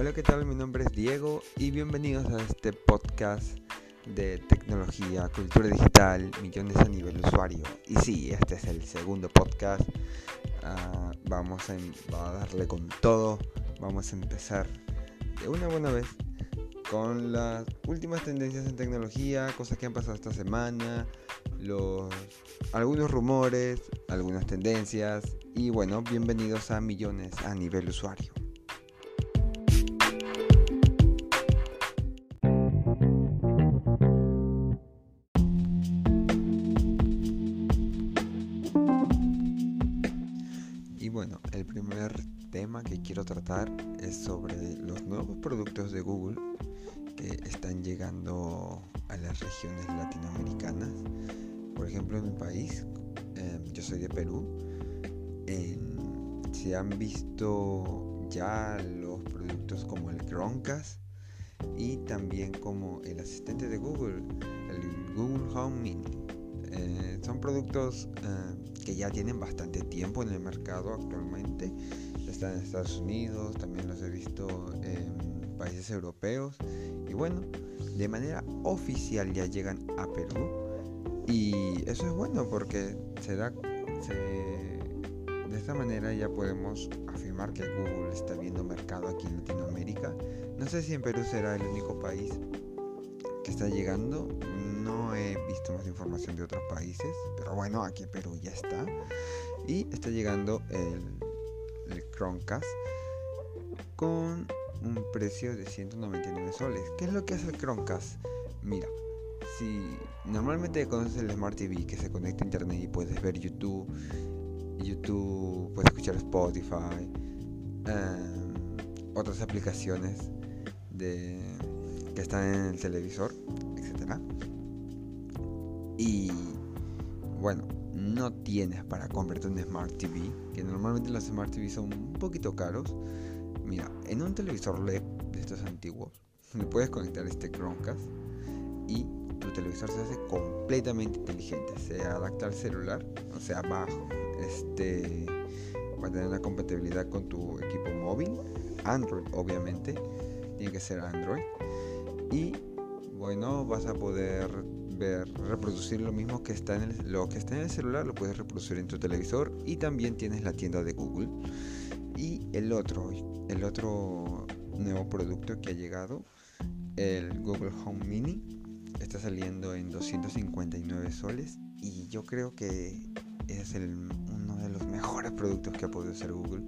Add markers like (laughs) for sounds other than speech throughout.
Hola, ¿qué tal? Mi nombre es Diego y bienvenidos a este podcast de tecnología, cultura digital, millones a nivel usuario. Y sí, este es el segundo podcast. Uh, vamos a, a, darle con todo. Vamos a empezar de una buena vez con las últimas tendencias en tecnología, cosas que han pasado esta semana, los, algunos rumores, algunas tendencias y bueno, bienvenidos a millones a nivel usuario. Que quiero tratar es sobre los nuevos productos de Google que están llegando a las regiones latinoamericanas. Por ejemplo, en mi país, eh, yo soy de Perú, se han visto ya los productos como el Chromecast y también como el asistente de Google, el Google Home Mini. Eh, son productos eh, que ya tienen bastante tiempo en el mercado actualmente. En Estados Unidos, también los he visto en países europeos. Y bueno, de manera oficial ya llegan a Perú. Y eso es bueno porque se da, de esta manera ya podemos afirmar que Google está viendo mercado aquí en Latinoamérica. No sé si en Perú será el único país que está llegando no he visto más información de otros países, pero bueno, aquí Perú ya está. Y está llegando el, el Chromecast con un precio de 199 soles. ¿Qué es lo que hace el Chromecast? Mira, si normalmente conoces el Smart TV que se conecta a internet y puedes ver YouTube, YouTube, puedes escuchar Spotify, um, otras aplicaciones de, que están en el televisor, etcétera y bueno, no tienes para comprarte un Smart TV, que normalmente los Smart TV son un poquito caros. Mira, en un televisor LED de estos antiguos, le puedes conectar este Chromecast y tu televisor se hace completamente inteligente. Se adapta al celular, o sea, bajo. Este va a tener una compatibilidad con tu equipo móvil, Android, obviamente. Tiene que ser Android. Y bueno, vas a poder reproducir lo mismo que está en el, lo que está en el celular, lo puedes reproducir en tu televisor y también tienes la tienda de Google. Y el otro, el otro nuevo producto que ha llegado, el Google Home Mini, está saliendo en 259 soles y yo creo que es el, uno de los (laughs) mejores productos que ha podido hacer Google.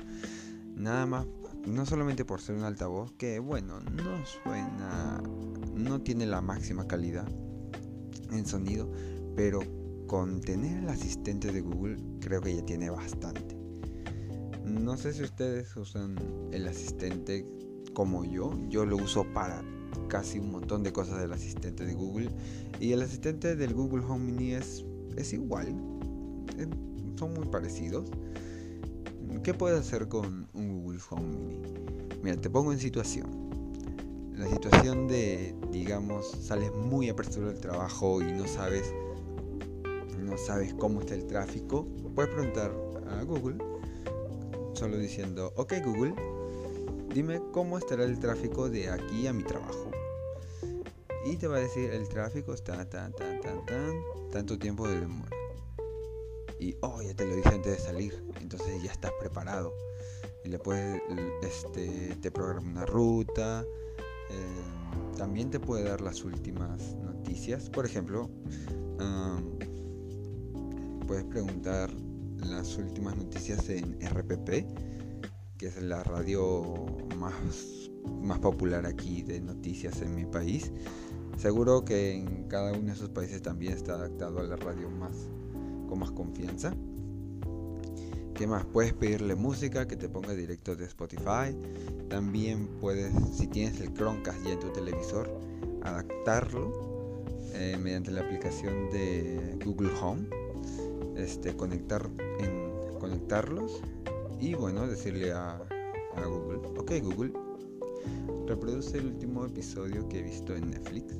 Nada más, no solamente por ser un altavoz, que bueno, no suena, no tiene la máxima calidad, en sonido, pero con tener el asistente de Google creo que ya tiene bastante. No sé si ustedes usan el asistente como yo, yo lo uso para casi un montón de cosas del asistente de Google y el asistente del Google Home Mini es, es igual, eh, son muy parecidos. ¿Qué puedes hacer con un Google Home Mini? Mira, te pongo en situación la situación de, digamos, sales muy apresurado del trabajo y no sabes, no sabes cómo está el tráfico, puedes preguntar a Google, solo diciendo, ok Google, dime cómo estará el tráfico de aquí a mi trabajo. Y te va a decir, el tráfico está tan, tan, tan, tan, tanto tiempo de demora. Y, oh, ya te lo dije antes de salir, entonces ya estás preparado. Y le puedes, este, te programa una ruta, eh, también te puede dar las últimas noticias. Por ejemplo, puedes preguntar las últimas noticias en RPP, que es la radio más, más popular aquí de noticias en mi país. Seguro que en cada uno de esos países también está adaptado a la radio más con más confianza. ¿Qué más? Puedes pedirle música que te ponga directo de Spotify. También puedes, si tienes el Chromecast ya en tu televisor, adaptarlo eh, mediante la aplicación de Google Home. Este, conectar conectarlos y bueno, decirle a, a Google, ok Google, reproduce el último episodio que he visto en Netflix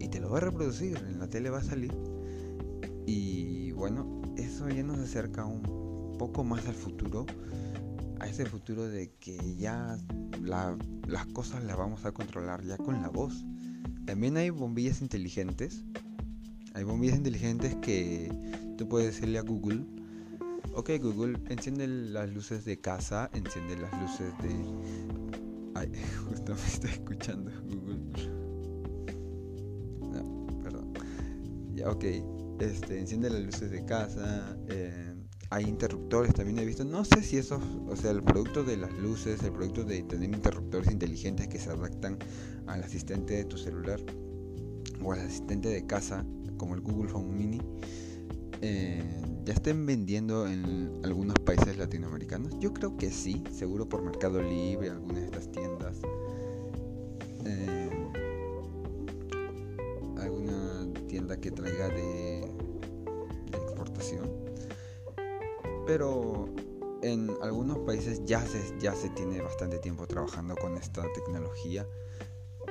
y te lo va a reproducir, en la tele va a salir. Y bueno, eso ya nos acerca un poco más al futuro a ese futuro de que ya las cosas las vamos a controlar ya con la voz. También hay bombillas inteligentes. Hay bombillas inteligentes que tú puedes decirle a Google, ok Google, enciende las luces de casa, enciende las luces de... (laughs) Ay, justo me está escuchando Google. Ya, ok. Este, enciende las luces de casa. Eh, hay interruptores también he visto. No sé si eso, o sea, el producto de las luces, el producto de tener interruptores inteligentes que se adaptan al asistente de tu celular o al asistente de casa, como el Google Home Mini, eh, ya estén vendiendo en algunos países latinoamericanos. Yo creo que sí, seguro por Mercado Libre, algunas de estas tiendas. Eh, alguna tienda que traiga de pero en algunos países ya se, ya se tiene bastante tiempo trabajando con esta tecnología.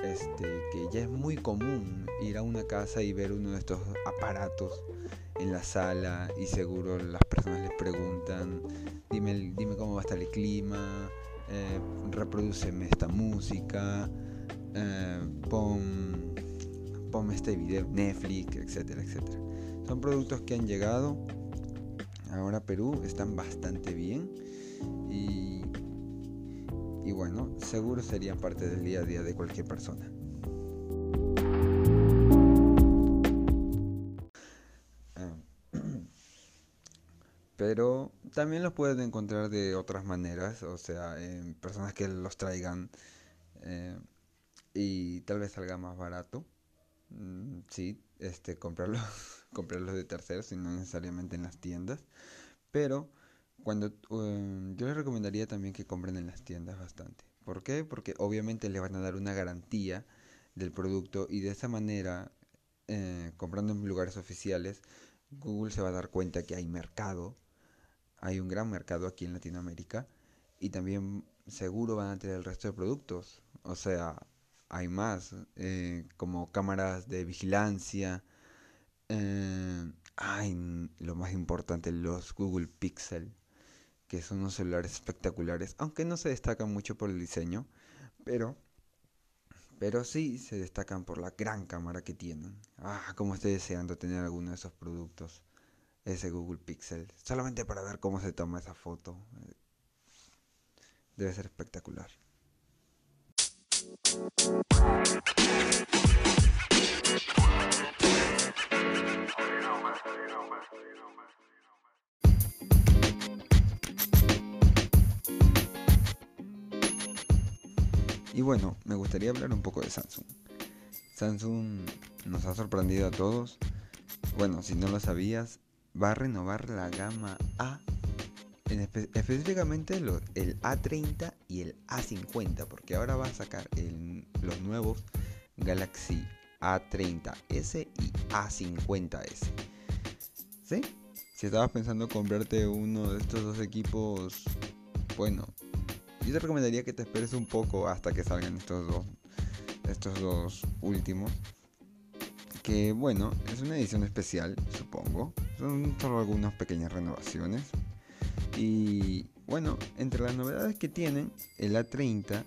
Este, que ya es muy común ir a una casa y ver uno de estos aparatos en la sala y seguro las personas les preguntan, dime, dime cómo va a estar el clima, eh, reproduceme esta música, eh, pon, este video, Netflix, etcétera, etcétera. Son productos que han llegado ahora Perú están bastante bien y, y bueno, seguro serían parte del día a día de cualquier persona. Ah, (clears throat) pero también los pueden encontrar de otras maneras, o sea, en personas que los traigan eh, y tal vez salga más barato. Mm, sí, este, comprarlos, (laughs) comprarlos de terceros y no necesariamente en las tiendas. Pero cuando um, yo les recomendaría también que compren en las tiendas bastante. ¿Por qué? Porque obviamente le van a dar una garantía del producto y de esa manera, eh, comprando en lugares oficiales, Google se va a dar cuenta que hay mercado, hay un gran mercado aquí en Latinoamérica y también seguro van a tener el resto de productos. O sea, hay más, eh, como cámaras de vigilancia. Eh, hay lo más importante, los Google Pixel, que son unos celulares espectaculares, aunque no se destacan mucho por el diseño, pero, pero sí se destacan por la gran cámara que tienen. Ah, como estoy deseando tener alguno de esos productos, ese Google Pixel, solamente para ver cómo se toma esa foto. Debe ser espectacular. Y bueno, me gustaría hablar un poco de Samsung. Samsung nos ha sorprendido a todos. Bueno, si no lo sabías, va a renovar la gama A específicamente el A30 y el A50, porque ahora va a sacar los nuevos Galaxy A30S y A50S. ¿Sí? Si estabas pensando comprarte uno de estos dos equipos, bueno, yo te recomendaría que te esperes un poco hasta que salgan estos dos, estos dos últimos. Que bueno, es una edición especial, supongo. Son solo algunas pequeñas renovaciones, y bueno, entre las novedades que tienen, el A30,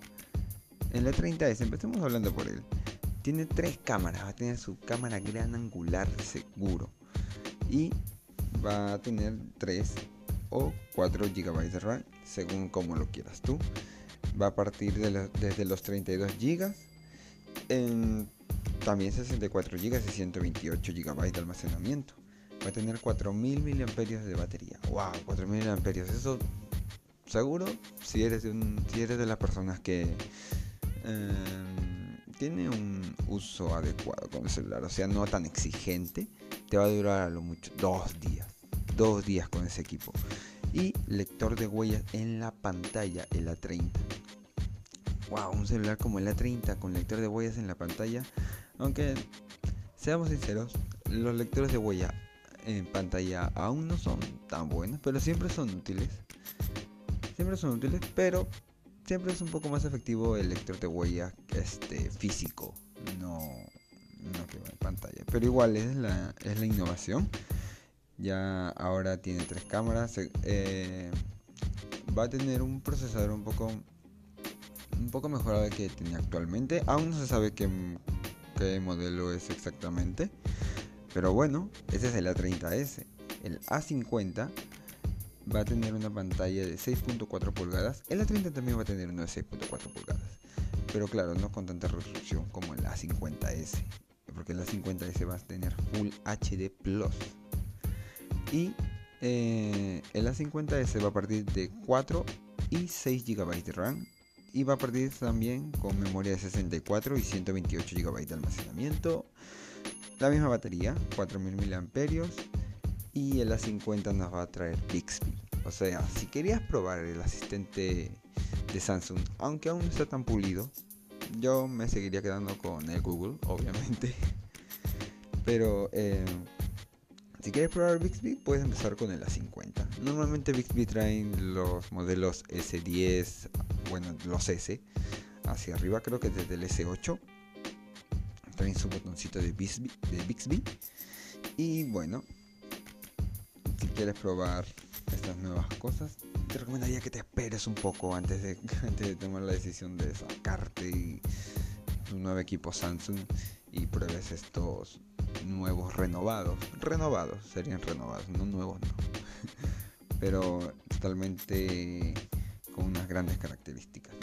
el A30S, empecemos hablando por él. Tiene tres cámaras, va a tener su cámara gran angular seguro. Y va a tener 3 o 4 GB de RAM, según como lo quieras tú. Va a partir de desde los 32 GB, en también 64 GB y 128 GB de almacenamiento va a tener 4000 miliamperios de batería. Wow, 4000 miliamperios. Eso seguro si eres de un, si eres de las personas que em, tiene un uso adecuado con el celular, o sea, no tan exigente, te va a durar a lo mucho dos días. Dos días con ese equipo. Y lector de huellas en la pantalla, el A30. Wow, un celular como el A30 con lector de huellas en la pantalla. Aunque, seamos sinceros, los lectores de huella en pantalla aún no son tan buenos, pero siempre son útiles. Siempre son útiles, pero siempre es un poco más efectivo el lector de huella este, físico, no, no que en pantalla. Pero igual es la, es la innovación. Ya ahora tiene tres cámaras. Eh, va a tener un procesador un poco un poco mejorado que tenía actualmente. Aún no se sabe qué, qué modelo es exactamente. Pero bueno, ese es el A30S. El A50 va a tener una pantalla de 6.4 pulgadas. El A30 también va a tener uno de 6.4 pulgadas. Pero claro, no con tanta resolución como el A50S. Porque el A50S va a tener Full HD Plus. Y eh, el A50S va a partir de 4 y 6 GB de RAM. Y va a partir también con memoria de 64 y 128 GB de almacenamiento. La misma batería, 4000 mAh. Y el A50 nos va a traer Bixby. O sea, si querías probar el asistente de Samsung, aunque aún no está tan pulido, yo me seguiría quedando con el Google, (laughs) obviamente. Pero eh, si quieres probar Bixby, puedes empezar con el A50. Normalmente Bixby traen los modelos S10, bueno, los S, hacia arriba, creo que desde el S8. Traen su botoncito de Bixby, de Bixby. Y bueno, quieres probar estas nuevas cosas, te recomendaría que te esperes un poco antes de, (laughs) antes de tomar la decisión de sacarte un nuevo equipo Samsung y pruebes estos nuevos renovados. Renovados, serían renovados, no nuevos, no. (laughs) Pero totalmente con unas grandes características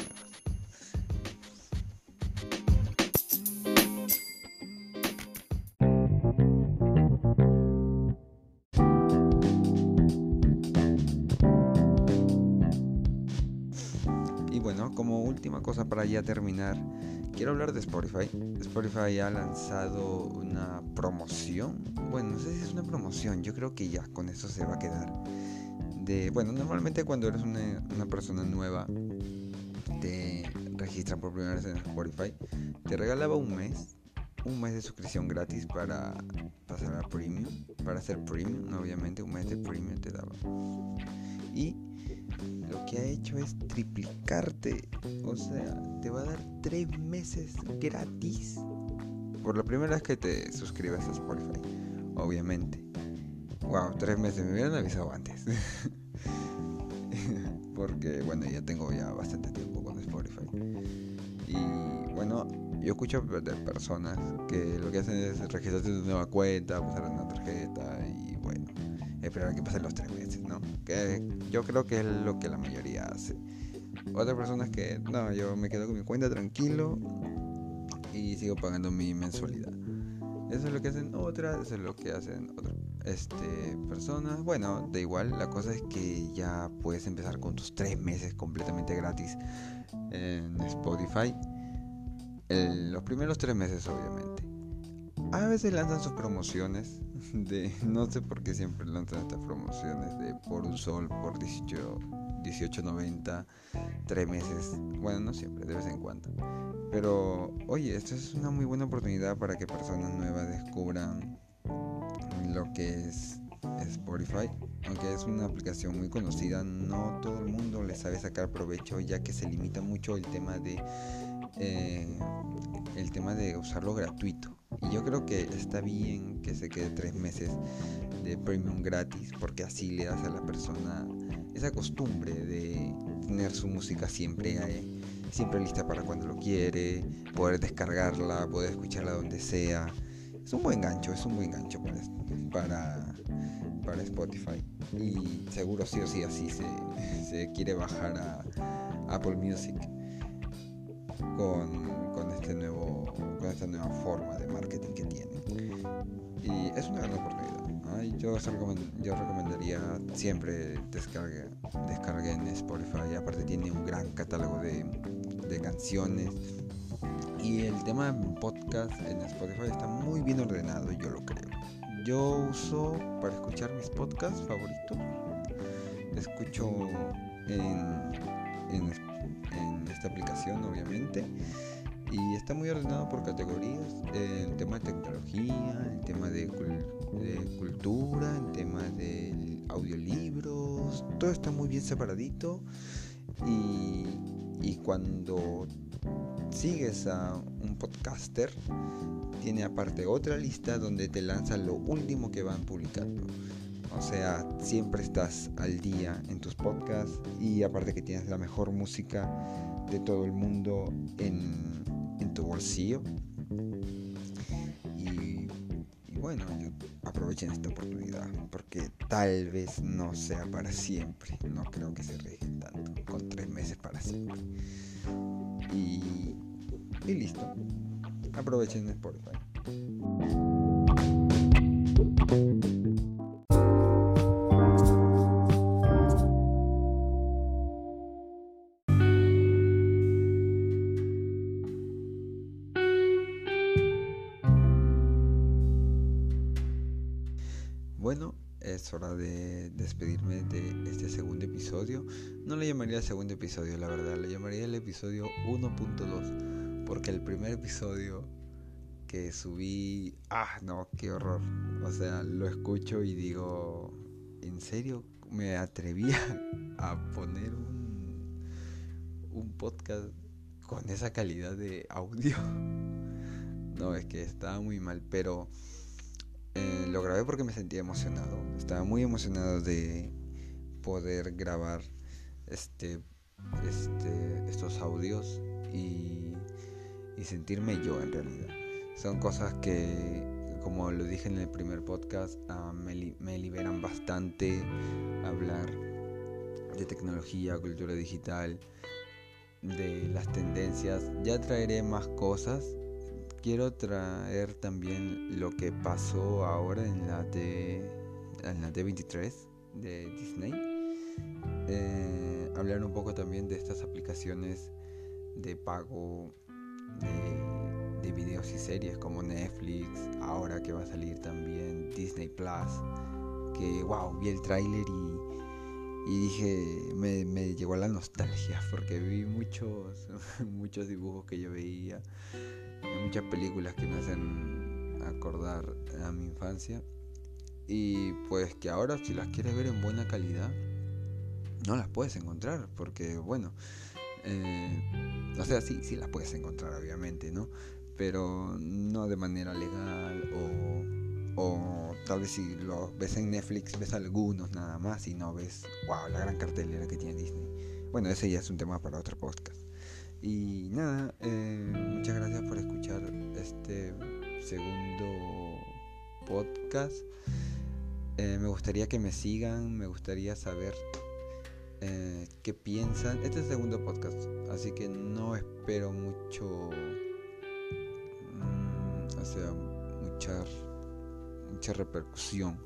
ya terminar, quiero hablar de Spotify. Spotify ha lanzado una promoción. Bueno, no sé si es una promoción, yo creo que ya con eso se va a quedar. De, bueno, normalmente cuando eres una, persona nueva, te registran por primera vez en Spotify, te regalaba un mes, un mes de suscripción gratis para pasar a premium, para hacer premium, obviamente un mes de premium te daba. Y lo que ha hecho es triplicarte. O sea, te va a dar tres meses gratis. Por la primera vez que te suscribas a Spotify. Obviamente. Wow, tres meses. Me hubieran avisado antes. (laughs) Porque, bueno, ya tengo ya bastante tiempo con Spotify. Y, bueno, yo escucho de personas que lo que hacen es registrarse en una nueva cuenta, pasar una tarjeta y, esperar que pasen los tres meses, ¿no? Que yo creo que es lo que la mayoría hace. Otras personas que, no, yo me quedo con mi cuenta tranquilo y sigo pagando mi mensualidad. Eso es lo que hacen otras, eso es lo que hacen otras este, personas. Bueno, da igual, la cosa es que ya puedes empezar con tus tres meses completamente gratis en Spotify. los primeros tres meses, obviamente. A veces lanzan sus promociones (laughs) de no sé por qué siempre lanzan estas promociones de por un sol por 18 18.90 tres meses bueno no siempre de vez en cuando. Pero oye esto es una muy buena oportunidad para que personas nuevas descubran lo que es Spotify aunque es una aplicación muy conocida no todo el mundo le sabe sacar provecho ya que se limita mucho el tema de eh, el tema de usarlo gratuito y yo creo que está bien que se quede tres meses de premium gratis porque así le das a la persona esa costumbre de tener su música siempre, eh, siempre lista para cuando lo quiere, poder descargarla, poder escucharla donde sea. Es un buen gancho, es un buen gancho para, para, Spotify. Y seguro sí o sí así se, (laughs) se quiere bajar a Apple Music con, con este nuevo con esta nueva forma de marketing que tienen. Y es una gran oportunidad. yo, yo recomendaría siempre descargue, descarguen Spotify. Aparte tiene un gran catálogo de, de canciones. Y el tema de podcast en Spotify está muy bien ordenado, yo lo creo. Yo uso para escuchar mis podcasts favoritos. Escucho en, en, en esta aplicación, obviamente y está muy ordenado por categorías, el tema de tecnología, el tema de, cultura, el tema de audiolibros, todo está muy bien separadito y, y cuando sigues a un podcaster, tiene aparte otra lista donde te lanza lo último que van publicando. O sea, siempre estás al día en tus podcasts y aparte que tienes la mejor música de todo el mundo en, en tu bolsillo. Y, bueno, aprovechen esta oportunidad porque tal vez no sea para siempre. No creo que se arriesguen tanto con tres meses para siempre. Y, y listo. Aprovechen Spotify. Bueno, es hora de despedirme de este segundo episodio. No le llamaría segundo episodio, la verdad, le llamaría el episodio 1.2, porque el primer episodio que subí, ah, no, qué horror. O sea, lo escucho y digo, ¿en serio me atrevía a poner un, un podcast con esa calidad de audio? (laughs) No, es que estaba muy mal, pero eh, lo grabé porque me sentía emocionado. Estaba muy emocionado de poder grabar este, este, estos audios y, sentirme yo en realidad. Son cosas que, como lo dije en el primer podcast, uh, me, me liberan bastante hablar de tecnología, cultura digital, de las tendencias. Ya traeré más cosas quiero traer también lo que pasó ahora en la en la D23 de Disney. Eh, hablar un poco también de estas aplicaciones de pago de, de, videos y series como Netflix, ahora que va a salir también Disney Plus, que wow, vi el tráiler y, y, dije, me, me llegó la nostalgia porque vi muchos, (laughs) muchos dibujos que yo veía hay muchas películas que me hacen acordar a mi infancia. Y pues que ahora si las quieres ver en buena calidad, no las puedes encontrar. Porque bueno, eh, o sea, sí, sí las puedes encontrar obviamente, ¿no? Pero no de manera legal o, o tal vez si lo ves en Netflix ves algunos nada más y no ves, wow, la gran cartelera que tiene Disney. Bueno, ese ya es un tema para otro podcast. Y nada, eh, muchas gracias por escuchar este segundo podcast. Eh, me gustaría que me sigan, me gustaría saber eh, qué piensan. Este es el segundo podcast, así que no espero mucho, mm, o sea, mucha, mucha repercusión.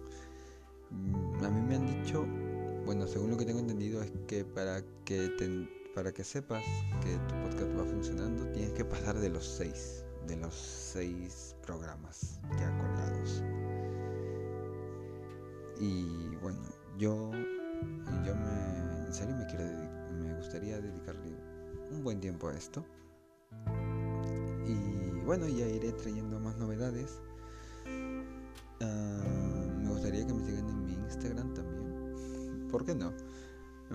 Mm, a mí me han dicho, bueno, según lo que tengo entendido, es que para que te para que sepas que tu podcast va funcionando, tienes que pasar de los seis, de los seis programas ya colgados. Y bueno, yo, yo me, en serio me quiero, me gustaría dedicarle un buen tiempo a esto. Y bueno, ya iré trayendo más novedades. Uh, me gustaría que me sigan en mi Instagram también. ¿Por qué no?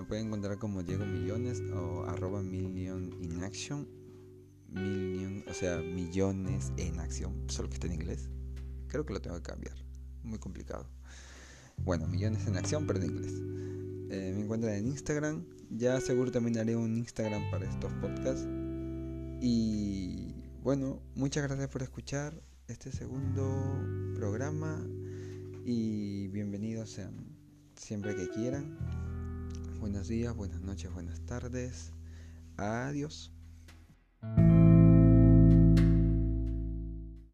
Me pueden encontrar como Diego Millones o arroba million in action. Million, o sea, millones en acción, solo que está en inglés. Creo que lo tengo que cambiar. Muy complicado. Bueno, millones en acción, pero en inglés. Eh, me encuentran en Instagram. Ya seguro también haré un Instagram para estos podcasts. Y bueno, muchas gracias por escuchar este segundo programa. Y bienvenidos sean siempre que quieran buenos días, buenas noches, buenas tardes. Adiós.